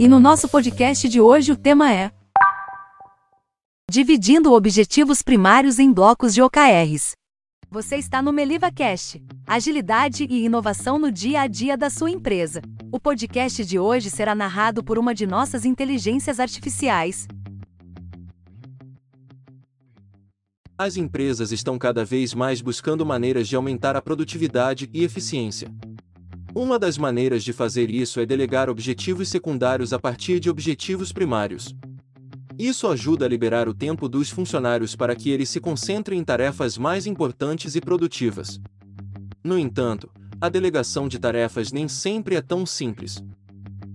E no nosso podcast de hoje o tema é Dividindo objetivos primários em blocos de OKRs. Você está no Meliva Cast, agilidade e inovação no dia a dia da sua empresa. O podcast de hoje será narrado por uma de nossas inteligências artificiais. As empresas estão cada vez mais buscando maneiras de aumentar a produtividade e eficiência. Uma das maneiras de fazer isso é delegar objetivos secundários a partir de objetivos primários. Isso ajuda a liberar o tempo dos funcionários para que eles se concentrem em tarefas mais importantes e produtivas. No entanto, a delegação de tarefas nem sempre é tão simples.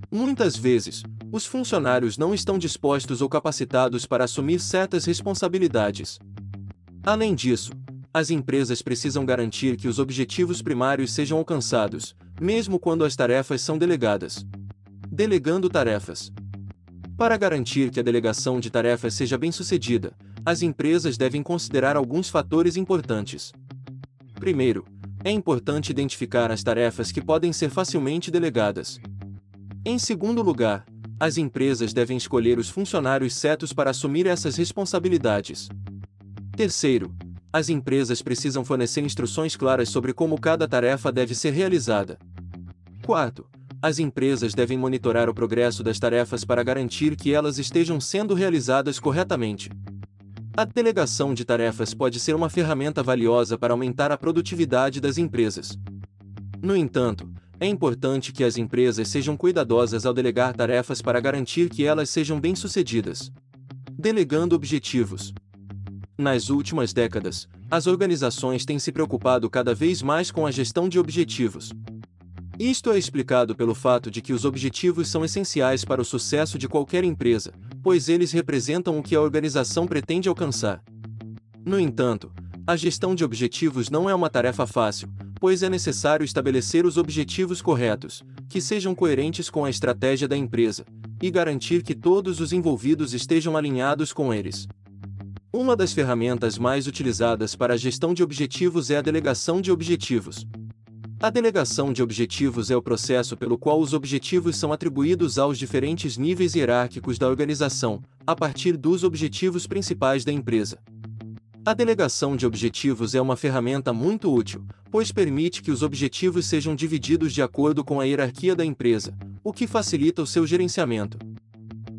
Muitas vezes, os funcionários não estão dispostos ou capacitados para assumir certas responsabilidades. Além disso, as empresas precisam garantir que os objetivos primários sejam alcançados, mesmo quando as tarefas são delegadas. Delegando tarefas. Para garantir que a delegação de tarefas seja bem-sucedida, as empresas devem considerar alguns fatores importantes. Primeiro, é importante identificar as tarefas que podem ser facilmente delegadas. Em segundo lugar, as empresas devem escolher os funcionários certos para assumir essas responsabilidades. Terceiro, as empresas precisam fornecer instruções claras sobre como cada tarefa deve ser realizada. Quarto, as empresas devem monitorar o progresso das tarefas para garantir que elas estejam sendo realizadas corretamente. A delegação de tarefas pode ser uma ferramenta valiosa para aumentar a produtividade das empresas. No entanto, é importante que as empresas sejam cuidadosas ao delegar tarefas para garantir que elas sejam bem-sucedidas. Delegando objetivos. Nas últimas décadas, as organizações têm se preocupado cada vez mais com a gestão de objetivos. Isto é explicado pelo fato de que os objetivos são essenciais para o sucesso de qualquer empresa, pois eles representam o que a organização pretende alcançar. No entanto, a gestão de objetivos não é uma tarefa fácil, pois é necessário estabelecer os objetivos corretos, que sejam coerentes com a estratégia da empresa, e garantir que todos os envolvidos estejam alinhados com eles. Uma das ferramentas mais utilizadas para a gestão de objetivos é a delegação de objetivos. A delegação de objetivos é o processo pelo qual os objetivos são atribuídos aos diferentes níveis hierárquicos da organização, a partir dos objetivos principais da empresa. A delegação de objetivos é uma ferramenta muito útil, pois permite que os objetivos sejam divididos de acordo com a hierarquia da empresa, o que facilita o seu gerenciamento.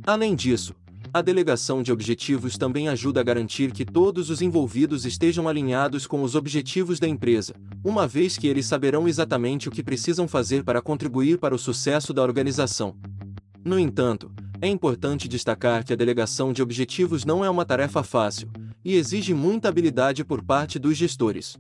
Além disso, a delegação de objetivos também ajuda a garantir que todos os envolvidos estejam alinhados com os objetivos da empresa, uma vez que eles saberão exatamente o que precisam fazer para contribuir para o sucesso da organização. No entanto, é importante destacar que a delegação de objetivos não é uma tarefa fácil, e exige muita habilidade por parte dos gestores.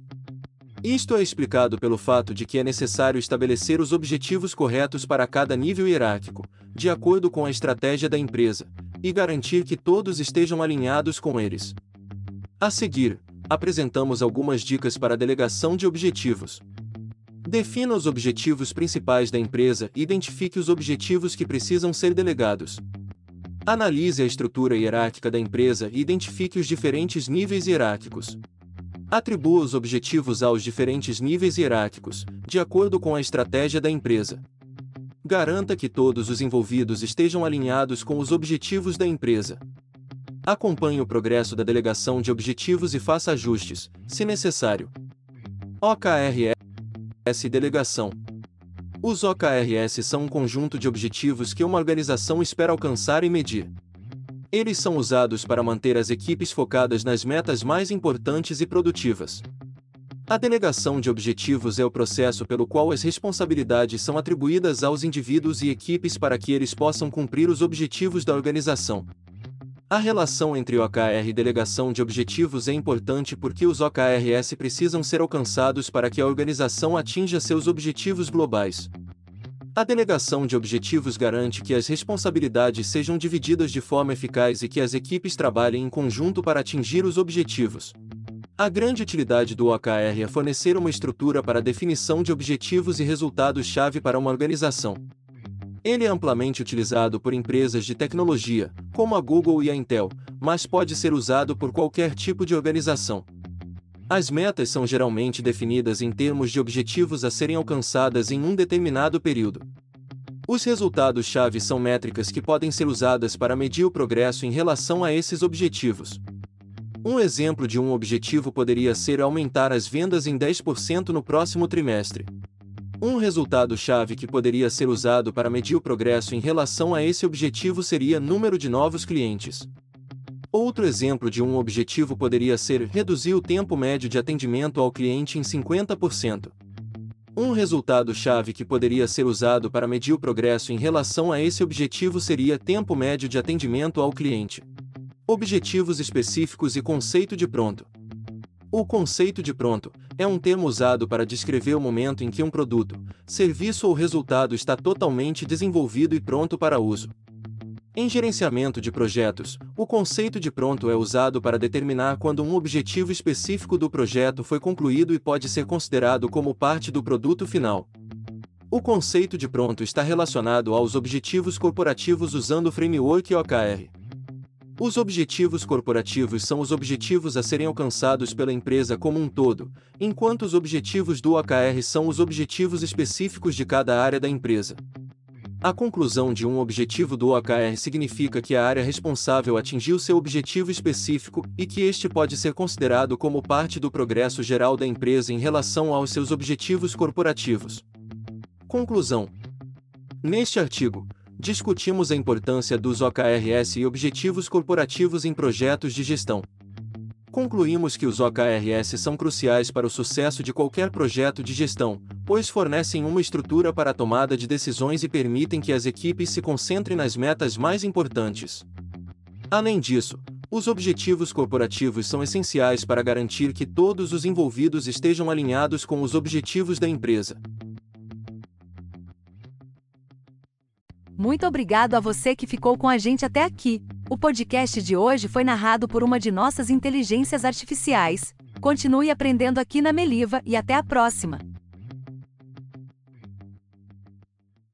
Isto é explicado pelo fato de que é necessário estabelecer os objetivos corretos para cada nível hierárquico, de acordo com a estratégia da empresa, e garantir que todos estejam alinhados com eles. A seguir, apresentamos algumas dicas para a delegação de objetivos. Defina os objetivos principais da empresa e identifique os objetivos que precisam ser delegados. Analise a estrutura hierárquica da empresa e identifique os diferentes níveis hierárquicos. Atribua os objetivos aos diferentes níveis hierárquicos, de acordo com a estratégia da empresa. Garanta que todos os envolvidos estejam alinhados com os objetivos da empresa. Acompanhe o progresso da delegação de objetivos e faça ajustes, se necessário. OKRS Delegação Os OKRS são um conjunto de objetivos que uma organização espera alcançar e medir. Eles são usados para manter as equipes focadas nas metas mais importantes e produtivas. A delegação de objetivos é o processo pelo qual as responsabilidades são atribuídas aos indivíduos e equipes para que eles possam cumprir os objetivos da organização. A relação entre OKR e delegação de objetivos é importante porque os OKRs precisam ser alcançados para que a organização atinja seus objetivos globais. A delegação de objetivos garante que as responsabilidades sejam divididas de forma eficaz e que as equipes trabalhem em conjunto para atingir os objetivos. A grande utilidade do OKR é fornecer uma estrutura para a definição de objetivos e resultados-chave para uma organização. Ele é amplamente utilizado por empresas de tecnologia, como a Google e a Intel, mas pode ser usado por qualquer tipo de organização. As metas são geralmente definidas em termos de objetivos a serem alcançadas em um determinado período. Os resultados-chave são métricas que podem ser usadas para medir o progresso em relação a esses objetivos. Um exemplo de um objetivo poderia ser aumentar as vendas em 10% no próximo trimestre. Um resultado-chave que poderia ser usado para medir o progresso em relação a esse objetivo seria número de novos clientes. Outro exemplo de um objetivo poderia ser reduzir o tempo médio de atendimento ao cliente em 50%. Um resultado-chave que poderia ser usado para medir o progresso em relação a esse objetivo seria tempo médio de atendimento ao cliente. Objetivos específicos e conceito de pronto. O conceito de pronto é um termo usado para descrever o momento em que um produto, serviço ou resultado está totalmente desenvolvido e pronto para uso. Em gerenciamento de projetos, o conceito de pronto é usado para determinar quando um objetivo específico do projeto foi concluído e pode ser considerado como parte do produto final. O conceito de pronto está relacionado aos objetivos corporativos usando o framework OKR. Os objetivos corporativos são os objetivos a serem alcançados pela empresa como um todo, enquanto os objetivos do OKR são os objetivos específicos de cada área da empresa. A conclusão de um objetivo do OKR significa que a área responsável atingiu seu objetivo específico e que este pode ser considerado como parte do progresso geral da empresa em relação aos seus objetivos corporativos. Conclusão: Neste artigo, discutimos a importância dos OKRs e objetivos corporativos em projetos de gestão concluímos que os OKRs são cruciais para o sucesso de qualquer projeto de gestão, pois fornecem uma estrutura para a tomada de decisões e permitem que as equipes se concentrem nas metas mais importantes. Além disso, os objetivos corporativos são essenciais para garantir que todos os envolvidos estejam alinhados com os objetivos da empresa. Muito obrigado a você que ficou com a gente até aqui. O podcast de hoje foi narrado por uma de nossas inteligências artificiais. Continue aprendendo aqui na Meliva e até a próxima!